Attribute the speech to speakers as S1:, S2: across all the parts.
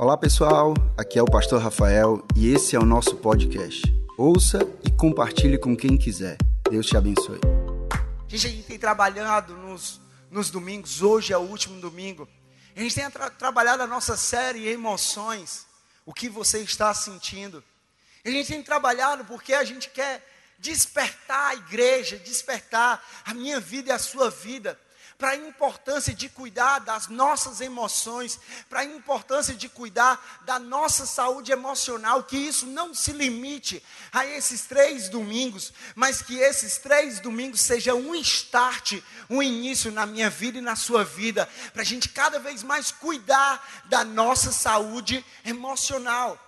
S1: Olá pessoal, aqui é o Pastor Rafael e esse é o nosso podcast. Ouça e compartilhe com quem quiser. Deus te abençoe.
S2: A gente tem trabalhado nos, nos domingos, hoje é o último domingo. A gente tem tra trabalhado a nossa série Emoções, o que você está sentindo. A gente tem trabalhado porque a gente quer despertar a igreja, despertar a minha vida e a sua vida para a importância de cuidar das nossas emoções, para a importância de cuidar da nossa saúde emocional, que isso não se limite a esses três domingos, mas que esses três domingos sejam um start, um início na minha vida e na sua vida, para a gente cada vez mais cuidar da nossa saúde emocional.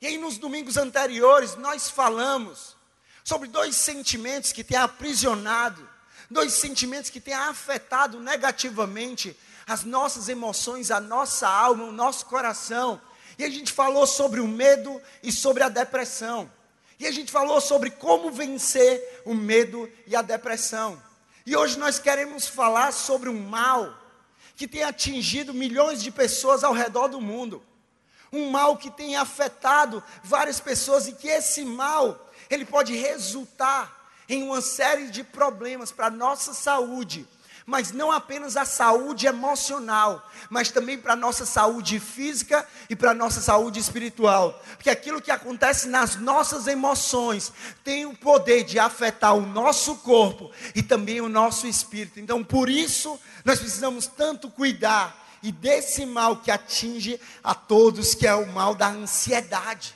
S2: E aí, nos domingos anteriores, nós falamos sobre dois sentimentos que têm aprisionado dois sentimentos que têm afetado negativamente as nossas emoções, a nossa alma, o nosso coração. E a gente falou sobre o medo e sobre a depressão. E a gente falou sobre como vencer o medo e a depressão. E hoje nós queremos falar sobre um mal que tem atingido milhões de pessoas ao redor do mundo. Um mal que tem afetado várias pessoas e que esse mal, ele pode resultar em uma série de problemas para a nossa saúde, mas não apenas a saúde emocional, mas também para a nossa saúde física e para a nossa saúde espiritual. Porque aquilo que acontece nas nossas emoções tem o poder de afetar o nosso corpo e também o nosso espírito. Então, por isso, nós precisamos tanto cuidar e desse mal que atinge a todos, que é o mal da ansiedade.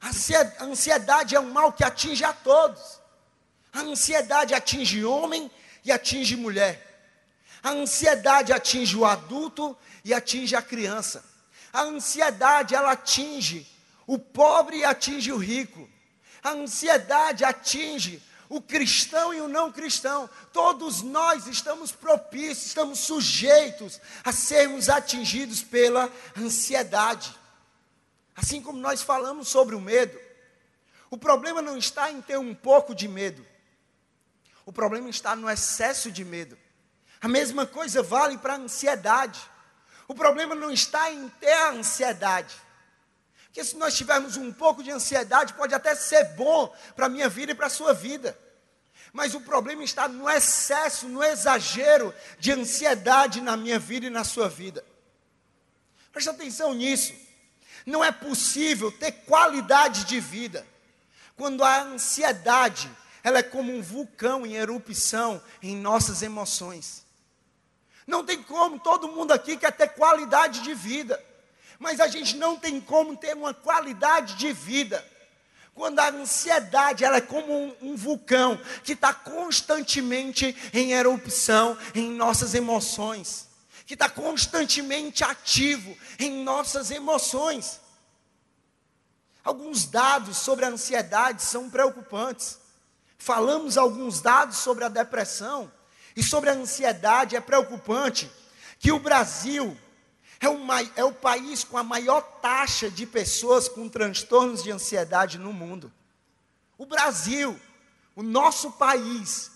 S2: A ansiedade é um mal que atinge a todos. A ansiedade atinge homem e atinge mulher. A ansiedade atinge o adulto e atinge a criança. A ansiedade ela atinge o pobre e atinge o rico. A ansiedade atinge o cristão e o não cristão. Todos nós estamos propícios, estamos sujeitos a sermos atingidos pela ansiedade. Assim como nós falamos sobre o medo. O problema não está em ter um pouco de medo. O problema está no excesso de medo. A mesma coisa vale para a ansiedade. O problema não está em ter a ansiedade. Porque se nós tivermos um pouco de ansiedade, pode até ser bom para a minha vida e para a sua vida. Mas o problema está no excesso, no exagero de ansiedade na minha vida e na sua vida. Preste atenção nisso. Não é possível ter qualidade de vida quando a ansiedade ela é como um vulcão em erupção em nossas emoções. Não tem como, todo mundo aqui quer ter qualidade de vida, mas a gente não tem como ter uma qualidade de vida quando a ansiedade ela é como um, um vulcão que está constantemente em erupção em nossas emoções, que está constantemente ativo em nossas emoções. Alguns dados sobre a ansiedade são preocupantes falamos alguns dados sobre a depressão e sobre a ansiedade, é preocupante que o Brasil é o, é o país com a maior taxa de pessoas com transtornos de ansiedade no mundo. O Brasil, o nosso país,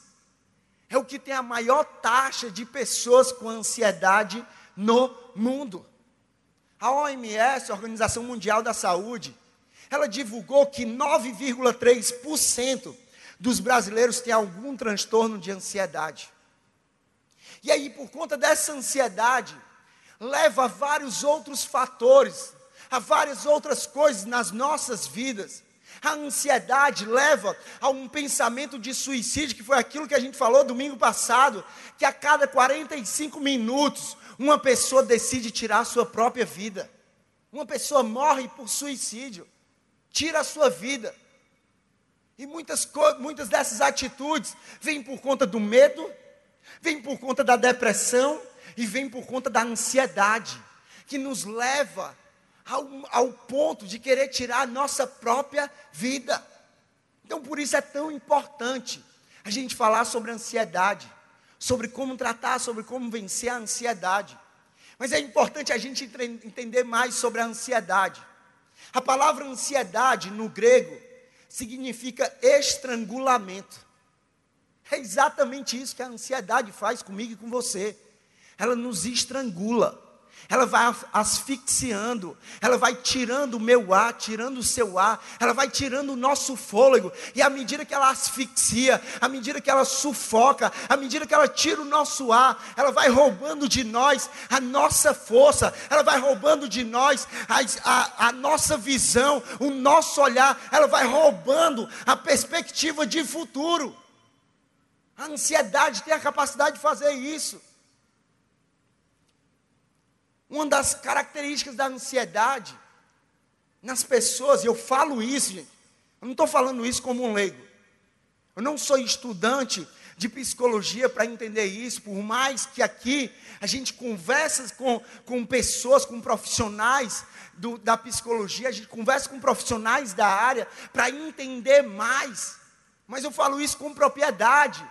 S2: é o que tem a maior taxa de pessoas com ansiedade no mundo. A OMS, a Organização Mundial da Saúde, ela divulgou que 9,3% dos brasileiros têm algum transtorno de ansiedade. E aí, por conta dessa ansiedade, leva a vários outros fatores, a várias outras coisas nas nossas vidas. A ansiedade leva a um pensamento de suicídio, que foi aquilo que a gente falou domingo passado, que a cada 45 minutos uma pessoa decide tirar a sua própria vida. Uma pessoa morre por suicídio, tira a sua vida. E muitas, muitas dessas atitudes vêm por conta do medo, vêm por conta da depressão e vêm por conta da ansiedade, que nos leva ao, ao ponto de querer tirar a nossa própria vida. Então, por isso é tão importante a gente falar sobre ansiedade, sobre como tratar, sobre como vencer a ansiedade. Mas é importante a gente entender mais sobre a ansiedade. A palavra ansiedade no grego significa estrangulamento. É exatamente isso que a ansiedade faz comigo e com você. Ela nos estrangula. Ela vai asfixiando, ela vai tirando o meu ar, tirando o seu ar, ela vai tirando o nosso fôlego, e à medida que ela asfixia, à medida que ela sufoca, à medida que ela tira o nosso ar, ela vai roubando de nós a nossa força, ela vai roubando de nós a, a, a nossa visão, o nosso olhar, ela vai roubando a perspectiva de futuro. A ansiedade tem a capacidade de fazer isso. Uma das características da ansiedade nas pessoas, e eu falo isso, gente, eu não estou falando isso como um leigo. Eu não sou estudante de psicologia para entender isso, por mais que aqui a gente conversa com, com pessoas, com profissionais do, da psicologia, a gente conversa com profissionais da área para entender mais. Mas eu falo isso com propriedade,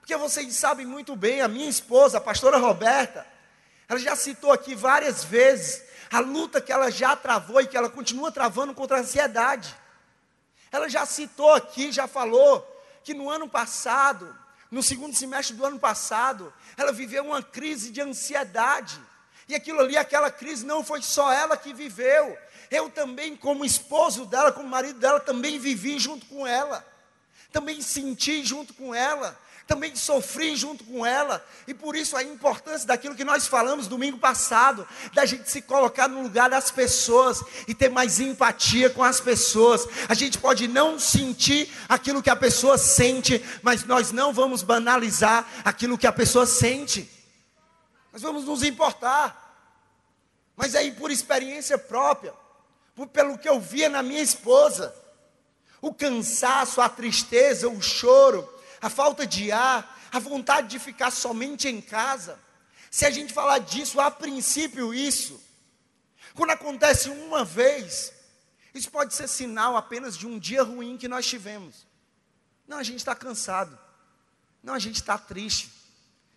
S2: porque vocês sabem muito bem, a minha esposa, a pastora Roberta, ela já citou aqui várias vezes a luta que ela já travou e que ela continua travando contra a ansiedade. Ela já citou aqui, já falou que no ano passado, no segundo semestre do ano passado, ela viveu uma crise de ansiedade. E aquilo ali, aquela crise, não foi só ela que viveu. Eu também, como esposo dela, como marido dela, também vivi junto com ela. Também senti junto com ela também sofri junto com ela, e por isso a importância daquilo que nós falamos domingo passado, da gente se colocar no lugar das pessoas e ter mais empatia com as pessoas. A gente pode não sentir aquilo que a pessoa sente, mas nós não vamos banalizar aquilo que a pessoa sente. Nós vamos nos importar. Mas aí por experiência própria, por, pelo que eu via na minha esposa, o cansaço, a tristeza, o choro, a falta de ar, a vontade de ficar somente em casa. Se a gente falar disso, a princípio, isso, quando acontece uma vez, isso pode ser sinal apenas de um dia ruim que nós tivemos. Não, a gente está cansado. Não, a gente está triste.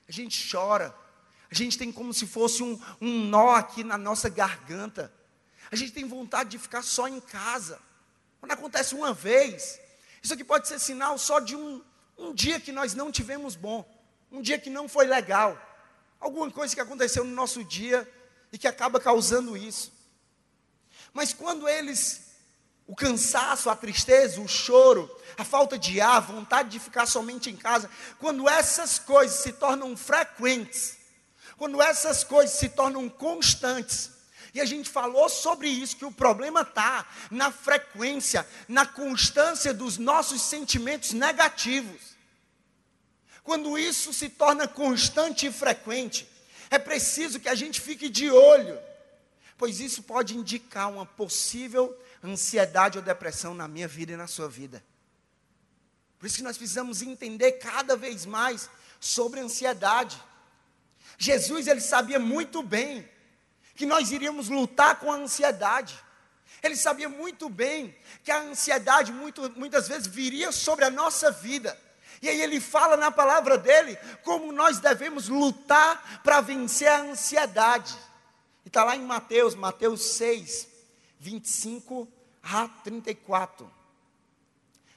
S2: A gente chora. A gente tem como se fosse um, um nó aqui na nossa garganta. A gente tem vontade de ficar só em casa. Quando acontece uma vez, isso aqui pode ser sinal só de um, um dia que nós não tivemos bom, um dia que não foi legal, alguma coisa que aconteceu no nosso dia e que acaba causando isso. Mas quando eles, o cansaço, a tristeza, o choro, a falta de ar, a vontade de ficar somente em casa, quando essas coisas se tornam frequentes, quando essas coisas se tornam constantes, e a gente falou sobre isso, que o problema está na frequência, na constância dos nossos sentimentos negativos. Quando isso se torna constante e frequente, é preciso que a gente fique de olho, pois isso pode indicar uma possível ansiedade ou depressão na minha vida e na sua vida. Por isso que nós precisamos entender cada vez mais sobre ansiedade. Jesus ele sabia muito bem que nós iríamos lutar com a ansiedade. Ele sabia muito bem que a ansiedade muito, muitas vezes viria sobre a nossa vida. E aí ele fala na palavra dele como nós devemos lutar para vencer a ansiedade. E está lá em Mateus, Mateus 6, 25 a 34.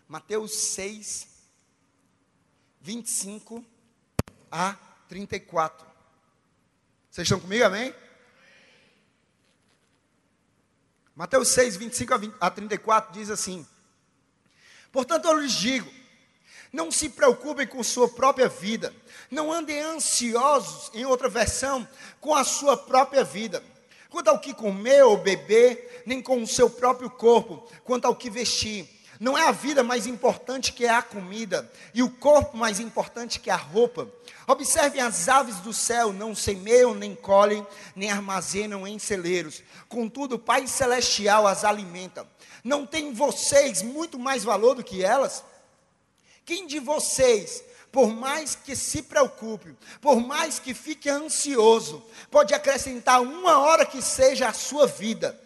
S2: Mateus 6, 25 a 34. Vocês estão comigo, amém? Mateus 6, 25 a, 20, a 34 diz assim: Portanto, eu lhes digo, não se preocupem com sua própria vida, não andem ansiosos, em outra versão, com a sua própria vida, quanto ao que comer ou beber, nem com o seu próprio corpo, quanto ao que vestir. Não é a vida mais importante que é a comida, e o corpo mais importante que a roupa. Observem as aves do céu, não semeiam, nem colhem, nem armazenam em celeiros. Contudo, o Pai Celestial as alimenta. Não tem vocês muito mais valor do que elas? Quem de vocês, por mais que se preocupe, por mais que fique ansioso, pode acrescentar uma hora que seja à sua vida?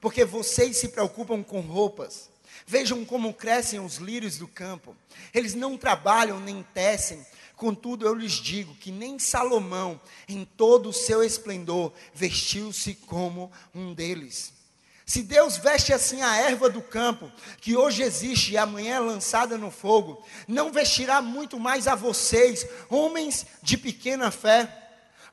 S2: Porque vocês se preocupam com roupas. Vejam como crescem os lírios do campo. Eles não trabalham nem tecem. Contudo, eu lhes digo que nem Salomão, em todo o seu esplendor, vestiu-se como um deles. Se Deus veste assim a erva do campo, que hoje existe e amanhã é lançada no fogo, não vestirá muito mais a vocês, homens de pequena fé.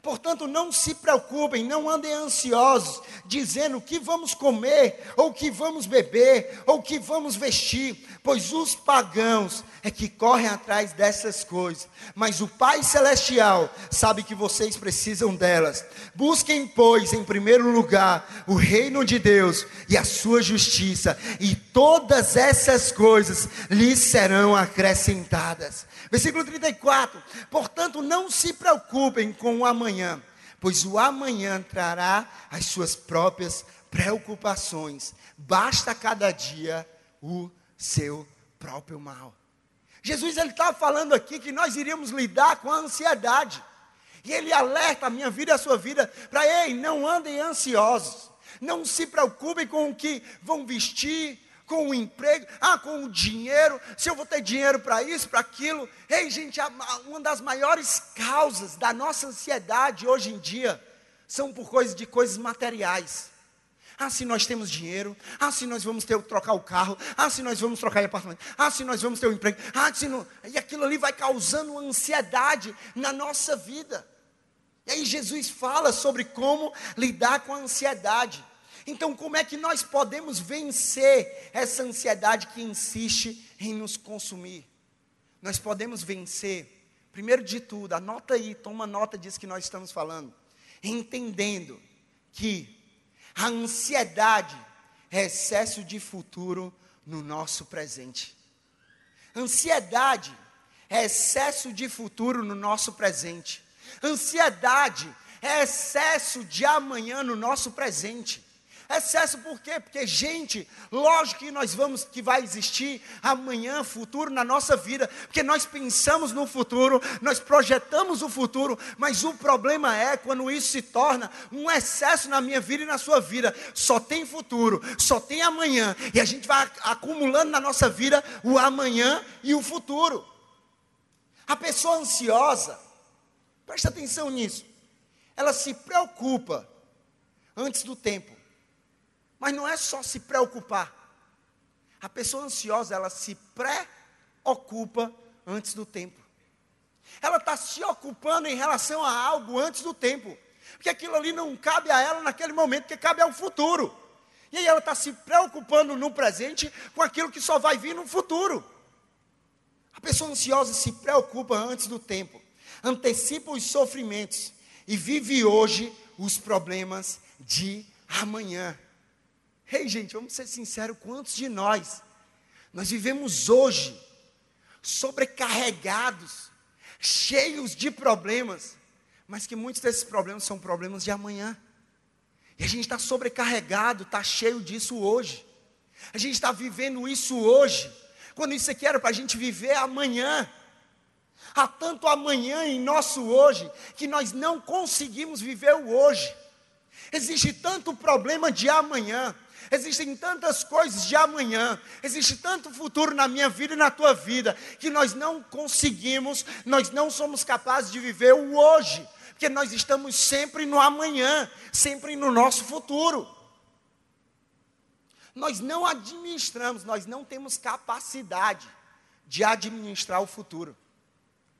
S2: Portanto, não se preocupem, não andem ansiosos, dizendo o que vamos comer, ou o que vamos beber, ou o que vamos vestir, pois os pagãos é que correm atrás dessas coisas. Mas o Pai Celestial sabe que vocês precisam delas. Busquem, pois, em primeiro lugar, o reino de Deus e a sua justiça, e todas essas coisas lhes serão acrescentadas. Versículo 34. Portanto, não se preocupem com o amanhã, pois o amanhã trará as suas próprias preocupações. Basta cada dia o seu próprio mal. Jesus ele está falando aqui que nós iríamos lidar com a ansiedade. E ele alerta a minha vida e a sua vida para, ei, não andem ansiosos. Não se preocupem com o que vão vestir, com o emprego, ah, com o dinheiro, se eu vou ter dinheiro para isso, para aquilo. Ei, gente, uma das maiores causas da nossa ansiedade hoje em dia são por coisas de coisas materiais. Ah, se nós temos dinheiro. Ah, se nós vamos ter trocar o carro. Ah, se nós vamos trocar de apartamento. Ah, se nós vamos ter um emprego. Ah, se não. E aquilo ali vai causando ansiedade na nossa vida. E aí Jesus fala sobre como lidar com a ansiedade. Então, como é que nós podemos vencer essa ansiedade que insiste em nos consumir? Nós podemos vencer, primeiro de tudo, anota aí, toma nota disso que nós estamos falando, entendendo que a ansiedade é excesso de futuro no nosso presente. Ansiedade é excesso de futuro no nosso presente. Ansiedade é excesso de amanhã no nosso presente. Excesso por quê? Porque, gente, lógico que nós vamos, que vai existir amanhã, futuro na nossa vida, porque nós pensamos no futuro, nós projetamos o futuro, mas o problema é quando isso se torna um excesso na minha vida e na sua vida. Só tem futuro, só tem amanhã, e a gente vai acumulando na nossa vida o amanhã e o futuro. A pessoa ansiosa, presta atenção nisso, ela se preocupa antes do tempo. Mas não é só se preocupar. A pessoa ansiosa, ela se preocupa antes do tempo. Ela está se ocupando em relação a algo antes do tempo. Porque aquilo ali não cabe a ela naquele momento, que cabe ao futuro. E aí ela está se preocupando no presente com aquilo que só vai vir no futuro. A pessoa ansiosa se preocupa antes do tempo, antecipa os sofrimentos e vive hoje os problemas de amanhã. Ei, hey, gente, vamos ser sinceros: quantos de nós, nós vivemos hoje sobrecarregados, cheios de problemas, mas que muitos desses problemas são problemas de amanhã. E a gente está sobrecarregado, está cheio disso hoje. A gente está vivendo isso hoje, quando isso aqui era para a gente viver amanhã. Há tanto amanhã em nosso hoje, que nós não conseguimos viver o hoje. Existe tanto problema de amanhã, Existem tantas coisas de amanhã, existe tanto futuro na minha vida e na tua vida, que nós não conseguimos, nós não somos capazes de viver o hoje, porque nós estamos sempre no amanhã, sempre no nosso futuro. Nós não administramos, nós não temos capacidade de administrar o futuro.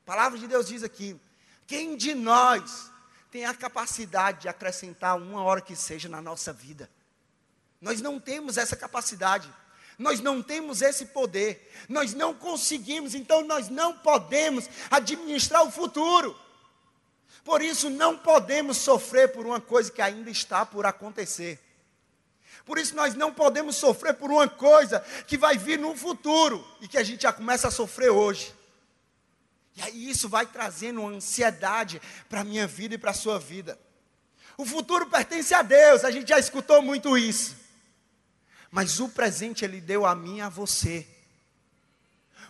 S2: A palavra de Deus diz aqui: quem de nós tem a capacidade de acrescentar uma hora que seja na nossa vida? Nós não temos essa capacidade. Nós não temos esse poder. Nós não conseguimos, então nós não podemos administrar o futuro. Por isso não podemos sofrer por uma coisa que ainda está por acontecer. Por isso nós não podemos sofrer por uma coisa que vai vir no futuro e que a gente já começa a sofrer hoje. E aí isso vai trazendo uma ansiedade para a minha vida e para a sua vida. O futuro pertence a Deus, a gente já escutou muito isso. Mas o presente ele deu a mim e a você.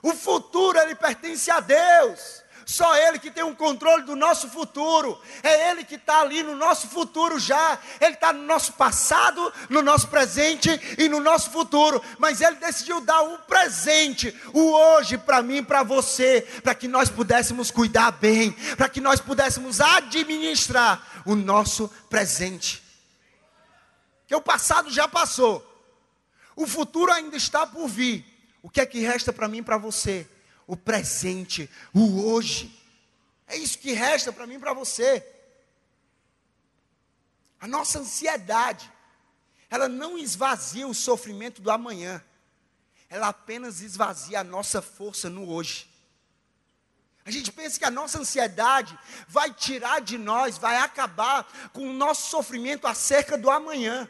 S2: O futuro ele pertence a Deus. Só Ele que tem o um controle do nosso futuro. É Ele que está ali no nosso futuro já. Ele está no nosso passado, no nosso presente e no nosso futuro. Mas Ele decidiu dar o presente, o hoje para mim e para você, para que nós pudéssemos cuidar bem, para que nós pudéssemos administrar o nosso presente. Que o passado já passou. O futuro ainda está por vir. O que é que resta para mim e para você? O presente, o hoje. É isso que resta para mim e para você. A nossa ansiedade, ela não esvazia o sofrimento do amanhã, ela apenas esvazia a nossa força no hoje. A gente pensa que a nossa ansiedade vai tirar de nós, vai acabar com o nosso sofrimento acerca do amanhã,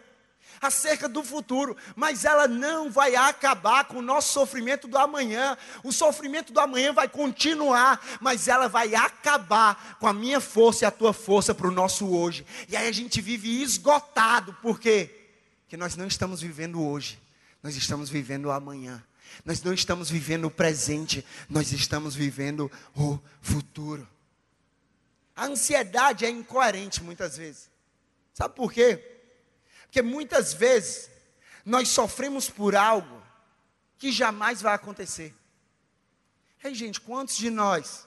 S2: acerca do futuro, mas ela não vai acabar com o nosso sofrimento do amanhã. O sofrimento do amanhã vai continuar, mas ela vai acabar com a minha força e a tua força para o nosso hoje. E aí a gente vive esgotado, por quê? Porque nós não estamos vivendo hoje, nós estamos vivendo o amanhã. Nós não estamos vivendo o presente, nós estamos vivendo o futuro. A ansiedade é incoerente muitas vezes. Sabe por quê? Porque muitas vezes nós sofremos por algo que jamais vai acontecer. Ei, gente, quantos de nós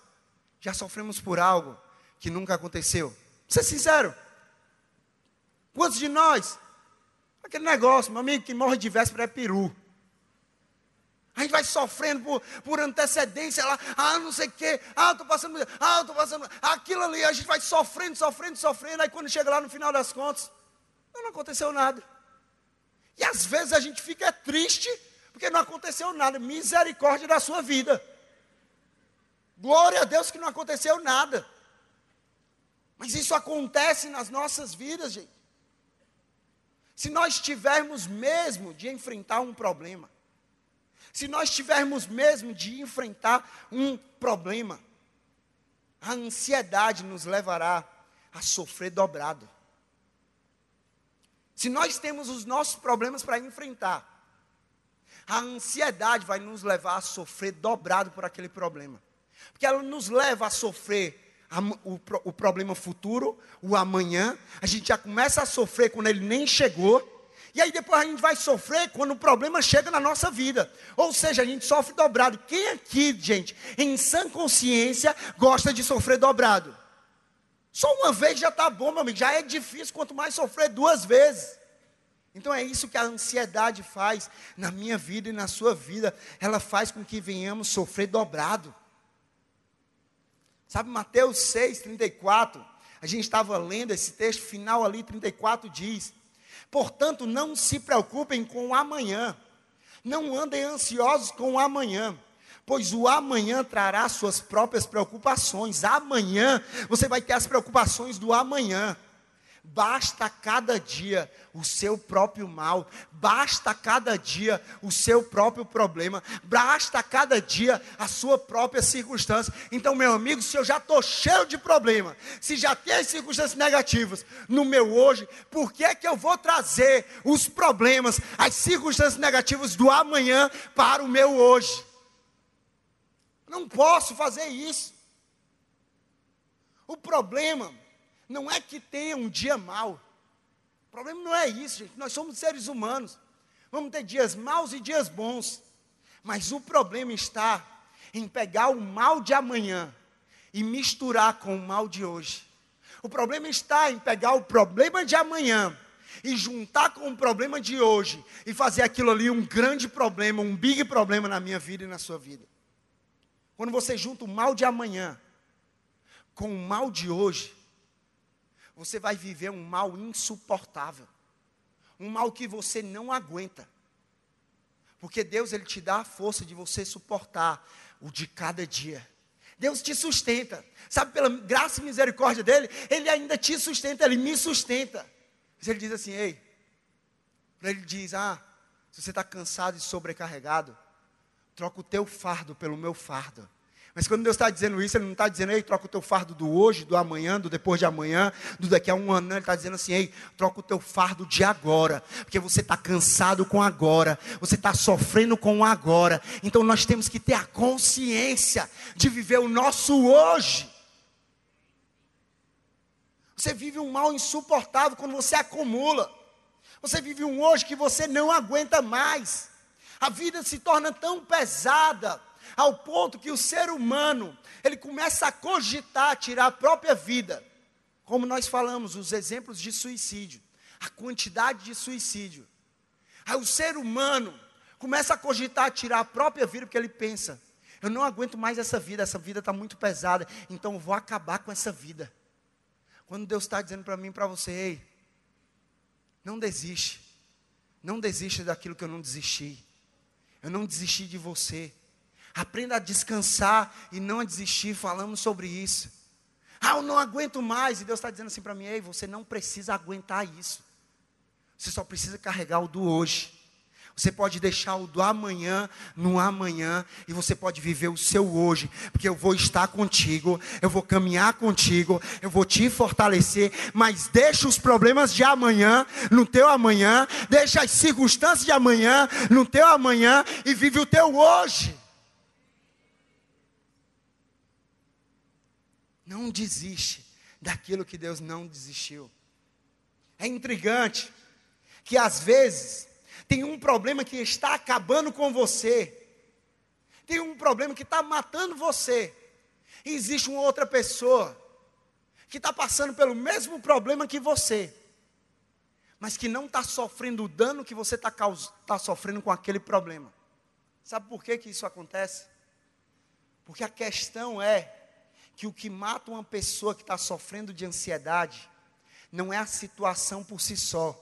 S2: já sofremos por algo que nunca aconteceu? Ser sincero. Quantos de nós? Aquele negócio, meu amigo, que morre de véspera é peru. A gente vai sofrendo por, por antecedência lá, ah, não sei o quê, ah, estou passando, ah, estou passando, aquilo ali, a gente vai sofrendo, sofrendo, sofrendo, aí quando chega lá no final das contas, não, aconteceu nada. E às vezes a gente fica triste, porque não aconteceu nada, misericórdia da sua vida. Glória a Deus que não aconteceu nada. Mas isso acontece nas nossas vidas, gente. Se nós tivermos mesmo de enfrentar um problema, se nós tivermos mesmo de enfrentar um problema, a ansiedade nos levará a sofrer dobrado. Se nós temos os nossos problemas para enfrentar, a ansiedade vai nos levar a sofrer dobrado por aquele problema. Porque ela nos leva a sofrer o, o problema futuro, o amanhã. A gente já começa a sofrer quando ele nem chegou. E aí depois a gente vai sofrer quando o problema chega na nossa vida. Ou seja, a gente sofre dobrado. Quem aqui, gente, em sã consciência, gosta de sofrer dobrado? Só uma vez já está bom, meu amigo. Já é difícil, quanto mais sofrer duas vezes. Então é isso que a ansiedade faz na minha vida e na sua vida. Ela faz com que venhamos sofrer dobrado. Sabe, Mateus 6, 34. A gente estava lendo esse texto final ali, 34 diz: Portanto, não se preocupem com o amanhã. Não andem ansiosos com o amanhã, pois o amanhã trará suas próprias preocupações. Amanhã você vai ter as preocupações do amanhã. Basta cada dia o seu próprio mal, basta cada dia o seu próprio problema, basta cada dia a sua própria circunstância. Então, meu amigo, se eu já estou cheio de problema, se já tem as circunstâncias negativas no meu hoje, por que é que eu vou trazer os problemas, as circunstâncias negativas do amanhã para o meu hoje? Não posso fazer isso. O problema não é que tenha um dia mau. O problema não é isso, gente. Nós somos seres humanos. Vamos ter dias maus e dias bons. Mas o problema está em pegar o mal de amanhã e misturar com o mal de hoje. O problema está em pegar o problema de amanhã e juntar com o problema de hoje e fazer aquilo ali um grande problema, um big problema na minha vida e na sua vida. Quando você junta o mal de amanhã com o mal de hoje, você vai viver um mal insuportável. Um mal que você não aguenta. Porque Deus ele te dá a força de você suportar o de cada dia. Deus te sustenta. Sabe, pela graça e misericórdia dele, ele ainda te sustenta, ele me sustenta. Mas ele diz assim: ei, ele diz: ah, se você está cansado e sobrecarregado, troca o teu fardo pelo meu fardo. Mas quando Deus está dizendo isso, Ele não está dizendo, ei, troca o teu fardo do hoje, do amanhã, do depois de amanhã, do daqui a um ano. Não, Ele está dizendo assim, ei, troca o teu fardo de agora. Porque você está cansado com agora. Você está sofrendo com agora. Então nós temos que ter a consciência de viver o nosso hoje. Você vive um mal insuportável quando você acumula. Você vive um hoje que você não aguenta mais. A vida se torna tão pesada ao ponto que o ser humano, ele começa a cogitar tirar a própria vida. Como nós falamos, os exemplos de suicídio, a quantidade de suicídio. Aí o ser humano começa a cogitar tirar a própria vida, porque ele pensa: eu não aguento mais essa vida, essa vida está muito pesada, então eu vou acabar com essa vida. Quando Deus está dizendo para mim e para você, ei, Não desiste. Não desista daquilo que eu não desisti. Eu não desisti de você. Aprenda a descansar e não a desistir. Falamos sobre isso. Ah, eu não aguento mais. E Deus está dizendo assim para mim: Ei, você não precisa aguentar isso. Você só precisa carregar o do hoje. Você pode deixar o do amanhã no amanhã e você pode viver o seu hoje, porque eu vou estar contigo, eu vou caminhar contigo, eu vou te fortalecer, mas deixa os problemas de amanhã no teu amanhã, deixa as circunstâncias de amanhã no teu amanhã e vive o teu hoje. Não desiste daquilo que Deus não desistiu. É intrigante que às vezes tem um problema que está acabando com você, tem um problema que está matando você, e existe uma outra pessoa que está passando pelo mesmo problema que você, mas que não está sofrendo o dano que você está tá sofrendo com aquele problema. Sabe por que, que isso acontece? Porque a questão é que o que mata uma pessoa que está sofrendo de ansiedade não é a situação por si só,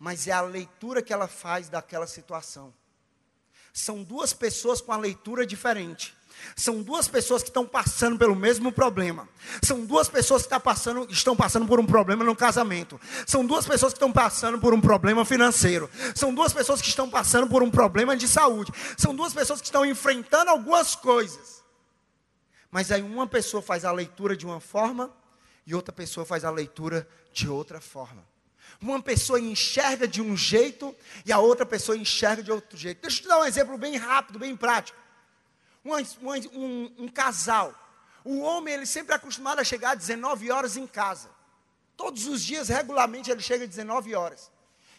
S2: mas é a leitura que ela faz daquela situação. São duas pessoas com a leitura diferente. São duas pessoas que estão passando pelo mesmo problema. São duas pessoas que estão passando, estão passando por um problema no casamento. São duas pessoas que estão passando por um problema financeiro. São duas pessoas que estão passando por um problema de saúde. São duas pessoas que estão enfrentando algumas coisas. Mas aí uma pessoa faz a leitura de uma forma e outra pessoa faz a leitura de outra forma. Uma pessoa enxerga de um jeito e a outra pessoa enxerga de outro jeito. Deixa eu te dar um exemplo bem rápido, bem prático. Um, um, um casal. O homem, ele sempre é acostumado a chegar às 19 horas em casa. Todos os dias, regularmente, ele chega às 19 horas.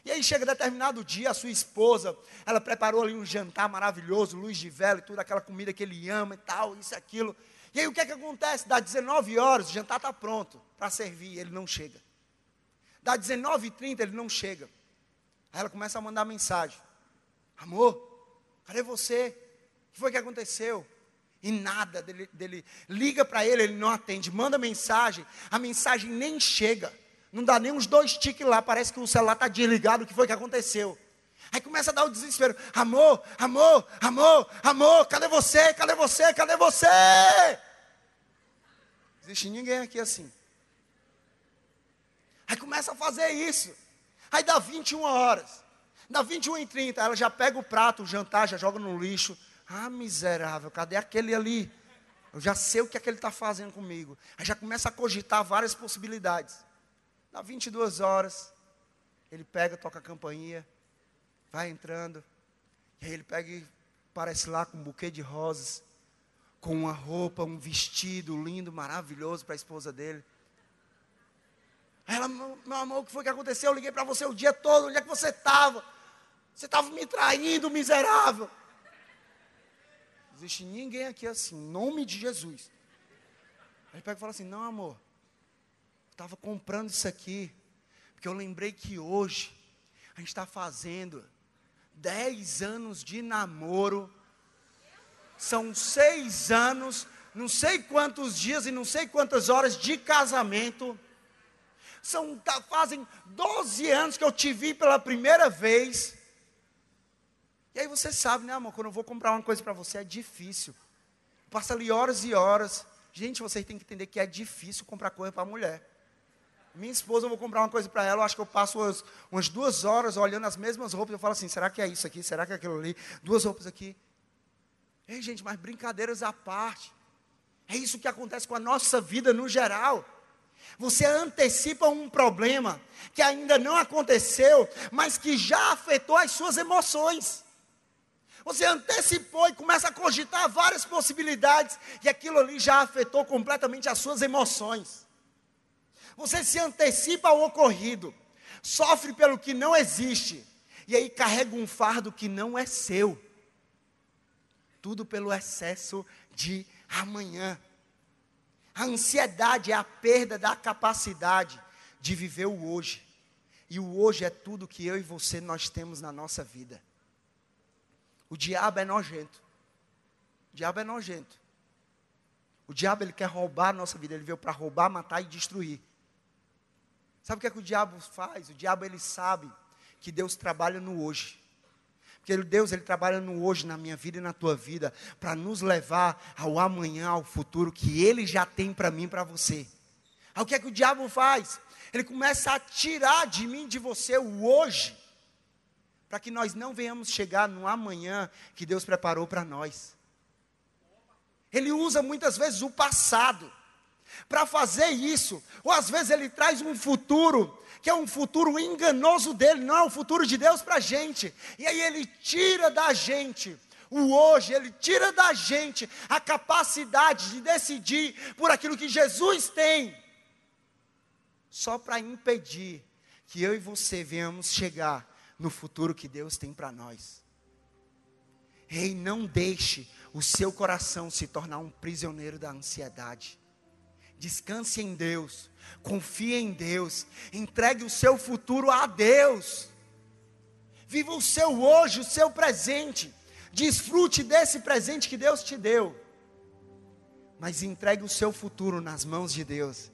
S2: E aí chega determinado dia, a sua esposa, ela preparou ali um jantar maravilhoso, luz de vela e tudo, aquela comida que ele ama e tal, isso e aquilo. E aí o que é que acontece? Dá 19 horas, o jantar está pronto para servir, ele não chega. Dá 19h30, ele não chega. Aí ela começa a mandar mensagem: Amor, cadê você? O que foi que aconteceu? E nada dele, dele liga para ele, ele não atende, manda mensagem, a mensagem nem chega. Não dá nem uns dois tiques lá, parece que o celular está desligado, o que foi que aconteceu? Aí começa a dar o desespero: amor, amor, amor, amor, cadê você? Cadê você? Cadê você? Existe ninguém aqui assim. Aí começa a fazer isso. Aí dá 21 horas. Dá 21 e 30, ela já pega o prato, o jantar, já joga no lixo. Ah, miserável, cadê aquele ali? Eu já sei o que é ele está fazendo comigo. Aí já começa a cogitar várias possibilidades. Dá 22 horas, ele pega, toca a campainha, vai entrando. E aí ele pega e parece lá com um buquê de rosas, com uma roupa, um vestido lindo, maravilhoso para a esposa dele. Aí ela, meu, amor, o que foi que aconteceu? Eu liguei para você o dia todo, onde é que você estava? Você estava me traindo, miserável. Não existe ninguém aqui assim, em nome de Jesus. Aí ele pega e fala assim: Não, amor, estava comprando isso aqui, porque eu lembrei que hoje a gente está fazendo 10 anos de namoro, são seis anos, não sei quantos dias e não sei quantas horas de casamento. São, tá, fazem 12 anos que eu te vi pela primeira vez. E aí você sabe, né, amor? Quando eu vou comprar uma coisa para você é difícil. Passa ali horas e horas. Gente, vocês têm que entender que é difícil comprar coisa para mulher. Minha esposa, eu vou comprar uma coisa para ela, eu acho que eu passo umas, umas, duas horas olhando as mesmas roupas. Eu falo assim: será que é isso aqui? Será que é aquilo ali? Duas roupas aqui. Ei, gente, mas brincadeiras à parte. É isso que acontece com a nossa vida no geral. Você antecipa um problema que ainda não aconteceu, mas que já afetou as suas emoções. Você antecipou e começa a cogitar várias possibilidades, e aquilo ali já afetou completamente as suas emoções. Você se antecipa ao ocorrido, sofre pelo que não existe, e aí carrega um fardo que não é seu. Tudo pelo excesso de amanhã. A ansiedade é a perda da capacidade de viver o hoje. E o hoje é tudo que eu e você nós temos na nossa vida. O diabo é nojento. O diabo é nojento. O diabo ele quer roubar a nossa vida, ele veio para roubar, matar e destruir. Sabe o que é que o diabo faz? O diabo ele sabe que Deus trabalha no hoje. Porque Deus ele trabalha no hoje, na minha vida e na tua vida, para nos levar ao amanhã, ao futuro que Ele já tem para mim e para você. Aí o que é que o diabo faz? Ele começa a tirar de mim, de você, o hoje, para que nós não venhamos chegar no amanhã que Deus preparou para nós. Ele usa muitas vezes o passado para fazer isso, ou às vezes ele traz um futuro que é um futuro enganoso dele, não é o futuro de Deus para a gente. E aí ele tira da gente o hoje, ele tira da gente a capacidade de decidir por aquilo que Jesus tem, só para impedir que eu e você venhamos chegar no futuro que Deus tem para nós. Ei, não deixe o seu coração se tornar um prisioneiro da ansiedade. Descanse em Deus, confie em Deus, entregue o seu futuro a Deus. Viva o seu hoje, o seu presente. Desfrute desse presente que Deus te deu. Mas entregue o seu futuro nas mãos de Deus.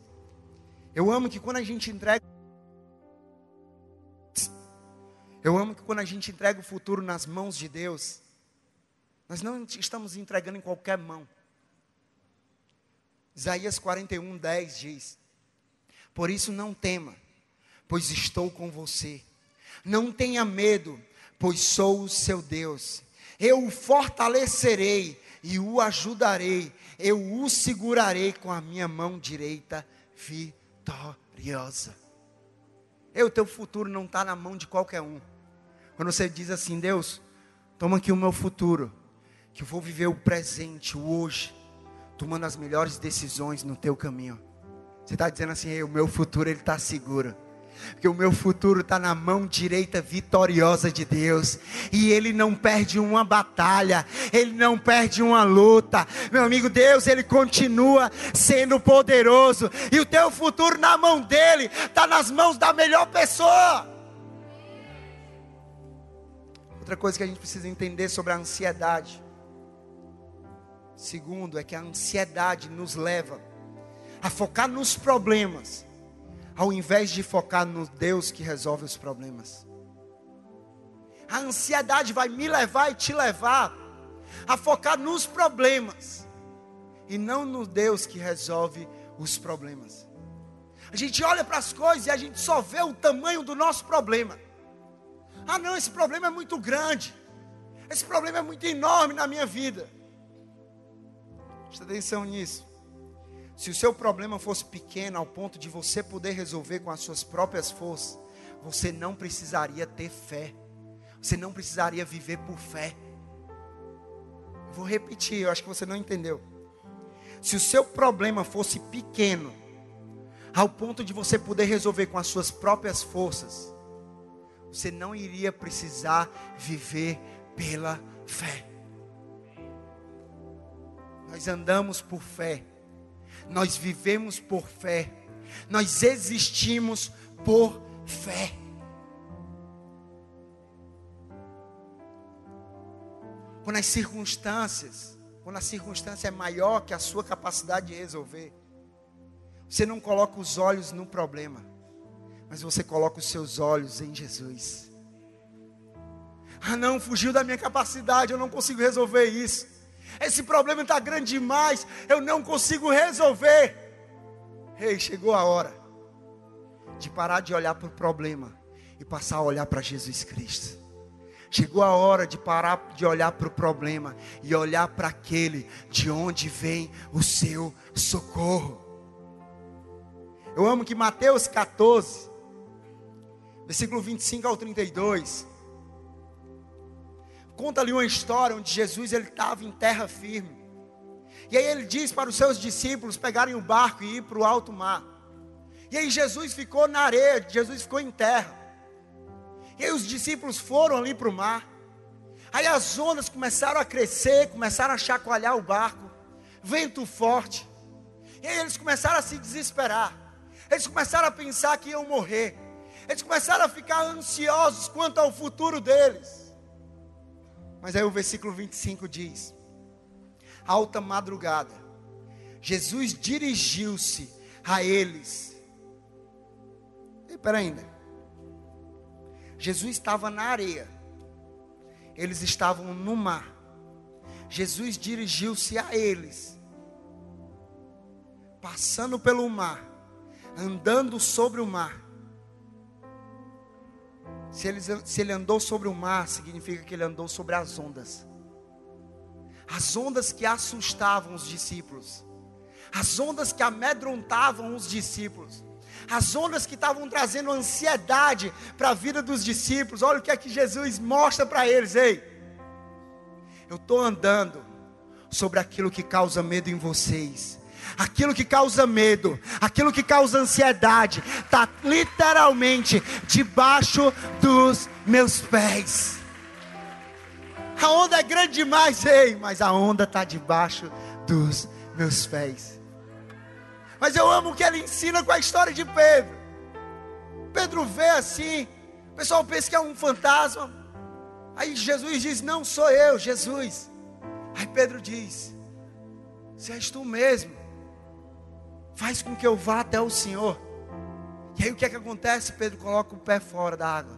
S2: Eu amo que quando a gente entrega Eu amo que quando a gente entrega o futuro nas mãos de Deus, nós não estamos entregando em qualquer mão. Isaías 41, 10 diz: Por isso não tema, pois estou com você. Não tenha medo, pois sou o seu Deus. Eu o fortalecerei e o ajudarei. Eu o segurarei com a minha mão direita vitoriosa. Eu, teu futuro não está na mão de qualquer um. Quando você diz assim, Deus, toma aqui o meu futuro, que eu vou viver o presente, o hoje tomando as melhores decisões no teu caminho. Você está dizendo assim, o meu futuro ele está seguro. Porque o meu futuro está na mão direita vitoriosa de Deus. E Ele não perde uma batalha. Ele não perde uma luta. Meu amigo, Deus, Ele continua sendo poderoso. E o teu futuro na mão dEle. Está nas mãos da melhor pessoa. Outra coisa que a gente precisa entender sobre a ansiedade. Segundo, é que a ansiedade nos leva a focar nos problemas, ao invés de focar no Deus que resolve os problemas. A ansiedade vai me levar e te levar a focar nos problemas e não no Deus que resolve os problemas. A gente olha para as coisas e a gente só vê o tamanho do nosso problema. Ah, não, esse problema é muito grande. Esse problema é muito enorme na minha vida. Presta atenção nisso. Se o seu problema fosse pequeno ao ponto de você poder resolver com as suas próprias forças, você não precisaria ter fé. Você não precisaria viver por fé. Eu vou repetir, eu acho que você não entendeu. Se o seu problema fosse pequeno, ao ponto de você poder resolver com as suas próprias forças, você não iria precisar viver pela fé. Nós andamos por fé. Nós vivemos por fé. Nós existimos por fé. Quando as circunstâncias, quando a circunstância é maior que a sua capacidade de resolver, você não coloca os olhos no problema, mas você coloca os seus olhos em Jesus. Ah, não, fugiu da minha capacidade, eu não consigo resolver isso. Esse problema está grande demais, eu não consigo resolver. Ei, chegou a hora de parar de olhar para o problema e passar a olhar para Jesus Cristo. Chegou a hora de parar de olhar para o problema e olhar para aquele de onde vem o seu socorro. Eu amo que Mateus 14, versículo 25 ao 32, conta ali uma história onde Jesus ele estava em terra firme. E aí ele diz para os seus discípulos pegarem o barco e ir para o alto mar. E aí Jesus ficou na areia, Jesus ficou em terra. E aí os discípulos foram ali para o mar. Aí as ondas começaram a crescer, começaram a chacoalhar o barco, vento forte. E aí eles começaram a se desesperar. Eles começaram a pensar que iam morrer. Eles começaram a ficar ansiosos quanto ao futuro deles. Mas aí o versículo 25 diz: Alta madrugada, Jesus dirigiu-se a eles. Espera ainda. Jesus estava na areia. Eles estavam no mar. Jesus dirigiu-se a eles, passando pelo mar, andando sobre o mar. Se ele, se ele andou sobre o mar, significa que ele andou sobre as ondas. As ondas que assustavam os discípulos, as ondas que amedrontavam os discípulos, as ondas que estavam trazendo ansiedade para a vida dos discípulos. Olha o que é que Jesus mostra para eles, ei. Eu estou andando sobre aquilo que causa medo em vocês. Aquilo que causa medo, aquilo que causa ansiedade, está literalmente debaixo dos meus pés. A onda é grande demais, ei, mas a onda está debaixo dos meus pés. Mas eu amo o que ele ensina com a história de Pedro. Pedro vê assim, o pessoal pensa que é um fantasma. Aí Jesus diz: Não sou eu, Jesus. Aí Pedro diz: Se és tu mesmo, faz com que eu vá até o Senhor. E aí o que é que acontece? Pedro coloca o pé fora da água.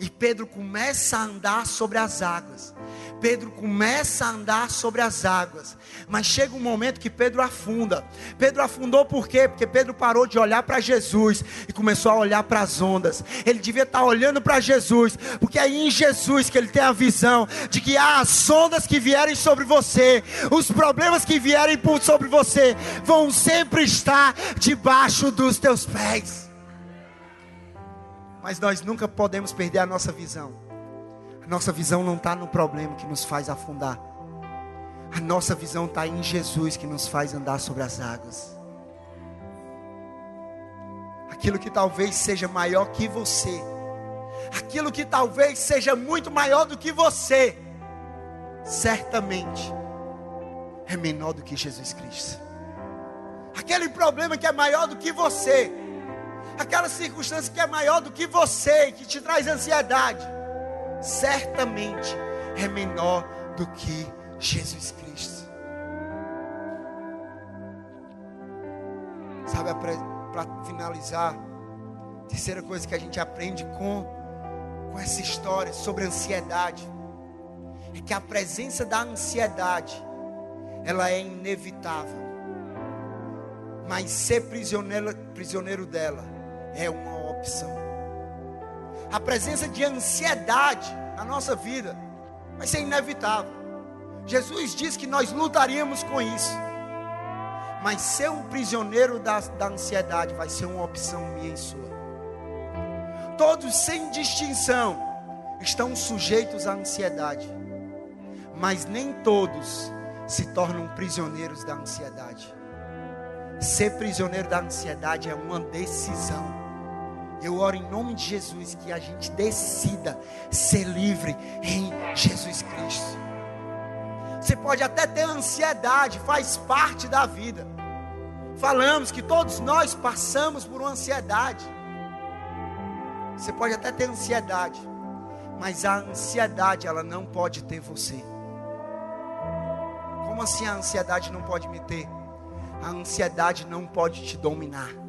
S2: E Pedro começa a andar sobre as águas. Pedro começa a andar sobre as águas, mas chega um momento que Pedro afunda. Pedro afundou por quê? Porque Pedro parou de olhar para Jesus e começou a olhar para as ondas. Ele devia estar olhando para Jesus, porque é em Jesus que ele tem a visão de que as ondas que vierem sobre você, os problemas que vierem sobre você, vão sempre estar debaixo dos teus pés mas nós nunca podemos perder a nossa visão. A nossa visão não está no problema que nos faz afundar. A nossa visão está em Jesus que nos faz andar sobre as águas. Aquilo que talvez seja maior que você, aquilo que talvez seja muito maior do que você, certamente é menor do que Jesus Cristo. Aquele problema que é maior do que você, aquela circunstância que é maior do que você, que te traz ansiedade, certamente é menor do que Jesus Cristo. Sabe, para finalizar, terceira coisa que a gente aprende com, com essa história sobre ansiedade, é que a presença da ansiedade, ela é inevitável. Mas ser prisioneiro, prisioneiro dela é uma opção. A presença de ansiedade na nossa vida vai ser inevitável. Jesus disse que nós lutaríamos com isso. Mas ser um prisioneiro da, da ansiedade vai ser uma opção minha e sua. Todos, sem distinção, estão sujeitos à ansiedade. Mas nem todos se tornam prisioneiros da ansiedade. Ser prisioneiro da ansiedade é uma decisão. Eu oro em nome de Jesus que a gente decida ser livre em Jesus Cristo. Você pode até ter ansiedade, faz parte da vida. Falamos que todos nós passamos por uma ansiedade. Você pode até ter ansiedade, mas a ansiedade ela não pode ter você. Como assim a ansiedade não pode me ter? A ansiedade não pode te dominar.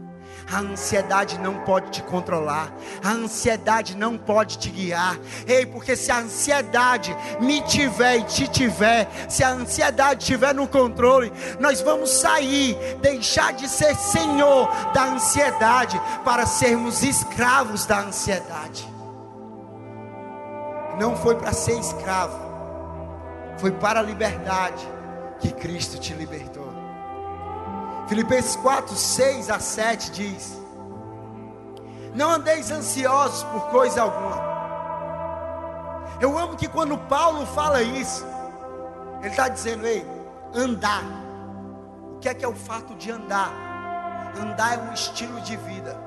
S2: A ansiedade não pode te controlar. A ansiedade não pode te guiar. Ei, porque se a ansiedade me tiver e te tiver, se a ansiedade estiver no controle, nós vamos sair, deixar de ser senhor da ansiedade para sermos escravos da ansiedade. Não foi para ser escravo, foi para a liberdade que Cristo te libertou. Filipenses 4, 6 a 7 diz: Não andeis ansiosos por coisa alguma. Eu amo que quando Paulo fala isso, ele está dizendo: Ei, andar. O que é que é o fato de andar? Andar é um estilo de vida.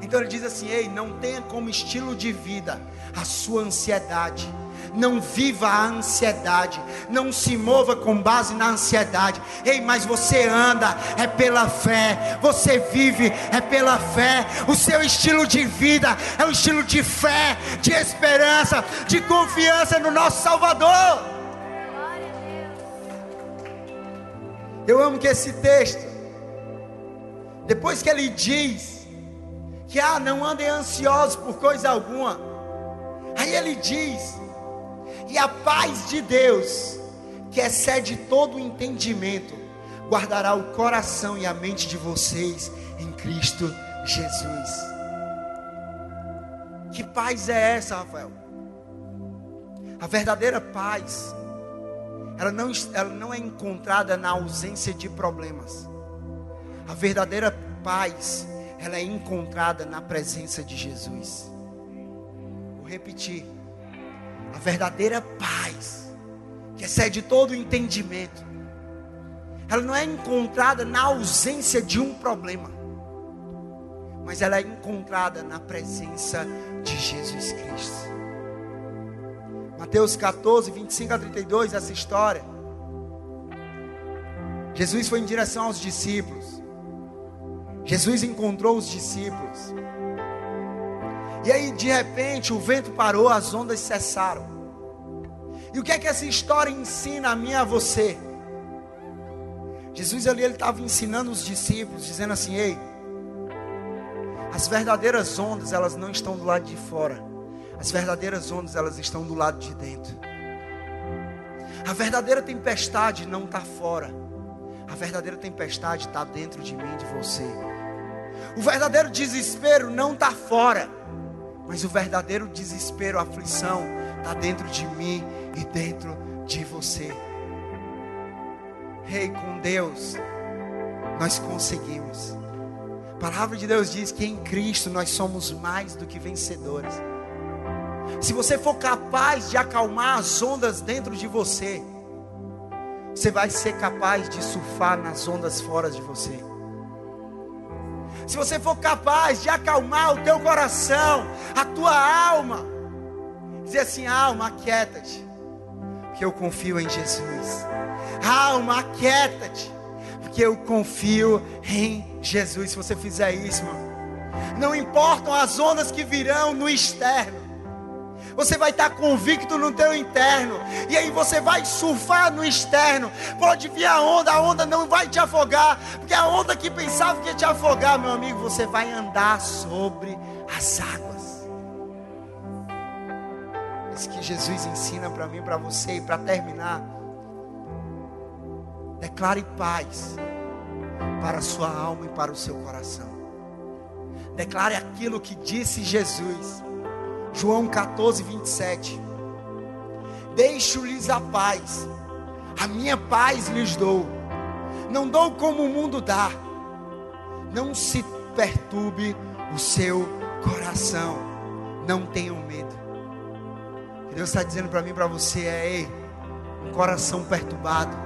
S2: Então ele diz assim: Ei, não tenha como estilo de vida a sua ansiedade não viva a ansiedade, não se mova com base na ansiedade. Ei, mas você anda é pela fé, você vive é pela fé. O seu estilo de vida é um estilo de fé, de esperança, de confiança no nosso Salvador. Eu amo que esse texto, depois que ele diz que ah, não andem ansiosos por coisa alguma. Aí ele diz: "E a paz de Deus, que excede todo o entendimento, guardará o coração e a mente de vocês em Cristo Jesus." Que paz é essa, Rafael? A verdadeira paz, ela não, ela não é encontrada na ausência de problemas. A verdadeira paz, ela é encontrada na presença de Jesus. Vou repetir. A verdadeira paz, que excede todo entendimento, ela não é encontrada na ausência de um problema, mas ela é encontrada na presença de Jesus Cristo. Mateus 14, 25 a 32, essa história. Jesus foi em direção aos discípulos. Jesus encontrou os discípulos. E aí, de repente, o vento parou, as ondas cessaram. E o que é que essa história ensina a mim e a você? Jesus ali, ele estava ensinando os discípulos, dizendo assim: Ei, as verdadeiras ondas, elas não estão do lado de fora. As verdadeiras ondas, elas estão do lado de dentro. A verdadeira tempestade não está fora. A verdadeira tempestade está dentro de mim, de você. O verdadeiro desespero não está fora. Mas o verdadeiro desespero, a aflição, está dentro de mim e dentro de você. Rei, hey, com Deus, nós conseguimos palavra de Deus diz que em Cristo nós somos mais do que vencedores. Se você for capaz de acalmar as ondas dentro de você, você vai ser capaz de surfar nas ondas fora de você. Se você for capaz de acalmar o teu coração, a tua alma, dizer assim: alma, aquieta-te, porque eu confio em Jesus. Alma, aquieta-te, porque eu confio em Jesus, se você fizer isso, irmão, não importam as ondas que virão no externo. Você vai estar convicto no teu interno. E aí você vai surfar no externo. Pode vir a onda, a onda não vai te afogar. Porque a onda que pensava que ia te afogar, meu amigo, você vai andar sobre as águas. Isso que Jesus ensina para mim, para você e para terminar. Declare paz para a sua alma e para o seu coração. Declare aquilo que disse Jesus. João 14, 27. Deixo-lhes a paz, a minha paz lhes dou. Não dou como o mundo dá. Não se perturbe o seu coração. Não tenham medo. Que Deus está dizendo para mim para você é: ei, um coração perturbado,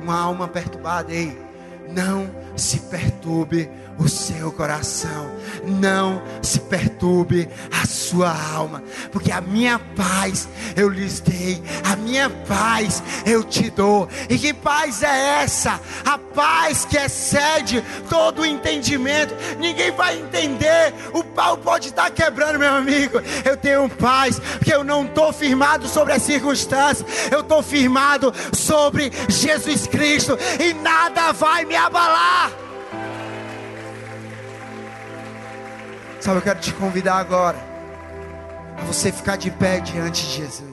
S2: uma alma perturbada, ei não se perturbe o seu coração, não se perturbe a sua alma, porque a minha paz eu lhes dei, a minha paz eu te dou. E que paz é essa? A paz que excede todo o entendimento. Ninguém vai entender. O pau pode estar quebrando, meu amigo. Eu tenho paz, porque eu não estou firmado sobre as circunstâncias, eu estou firmado sobre Jesus Cristo, e nada vai me abalar. Sabe, eu quero te convidar agora a você ficar de pé diante de Jesus.